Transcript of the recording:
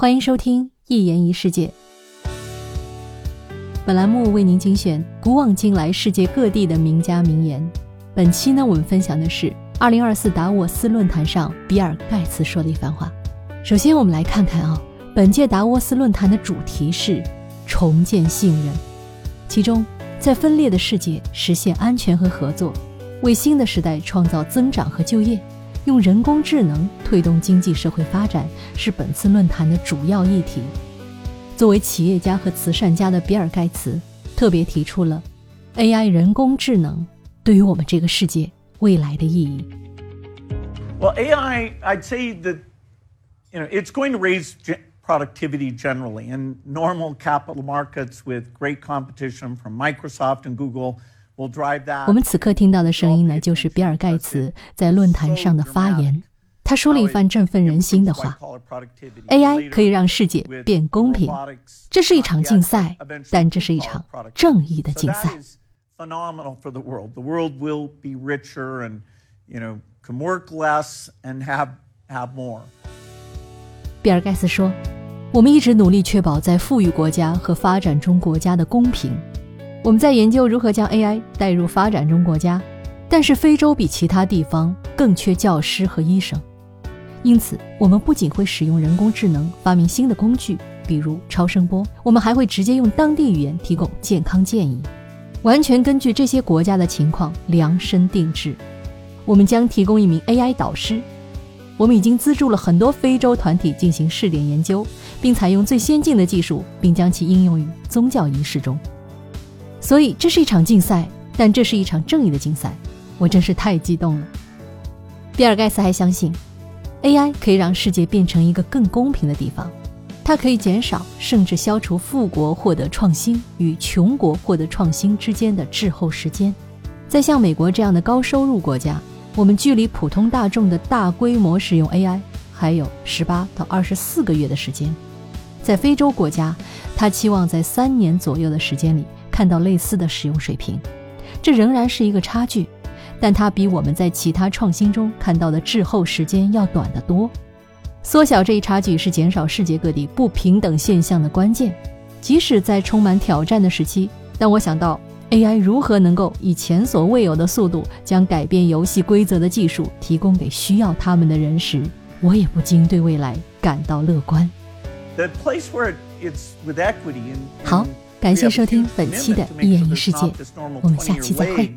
欢迎收听《一言一世界》。本栏目为您精选古往今来世界各地的名家名言。本期呢，我们分享的是二零二四达沃斯论坛上比尔盖茨说的一番话。首先，我们来看看啊，本届达沃斯论坛的主题是重建信任，其中在分裂的世界实现安全和合作，为新的时代创造增长和就业。用人工智能推动经济社会发展是本次论坛的主要议题。作为企业家和慈善家的比尔·盖茨特别提出了 AI 人工智能对于我们这个世界未来的意义。Well, AI, I'd say that you know it's going to raise productivity generally in normal capital markets with great competition from Microsoft and Google. 我们此刻听到的声音呢，就是比尔·盖茨在论坛上的发言。他说了一番振奋人心的话：“AI 可以让世界变公平，这是一场竞赛，但这是一场正义的竞赛。”比尔·盖茨说：“我们一直努力确保在富裕国家和发展中国家的公平。”我们在研究如何将 AI 带入发展中国家，但是非洲比其他地方更缺教师和医生，因此我们不仅会使用人工智能发明新的工具，比如超声波，我们还会直接用当地语言提供健康建议，完全根据这些国家的情况量身定制。我们将提供一名 AI 导师。我们已经资助了很多非洲团体进行试点研究，并采用最先进的技术，并将其应用于宗教仪式中。所以这是一场竞赛，但这是一场正义的竞赛，我真是太激动了。比尔盖茨还相信，AI 可以让世界变成一个更公平的地方，它可以减少甚至消除富国获得创新与穷国获得创新之间的滞后时间。在像美国这样的高收入国家，我们距离普通大众的大规模使用 AI 还有十八到二十四个月的时间。在非洲国家，他期望在三年左右的时间里。看到类似的使用水平，这仍然是一个差距，但它比我们在其他创新中看到的滞后时间要短得多。缩小这一差距是减少世界各地不平等现象的关键。即使在充满挑战的时期，当我想到 AI 如何能够以前所未有的速度将改变游戏规则的技术提供给需要他们的人时，我也不禁对未来感到乐观。好。感谢收听本期的《一言一世界》，我们下期再会。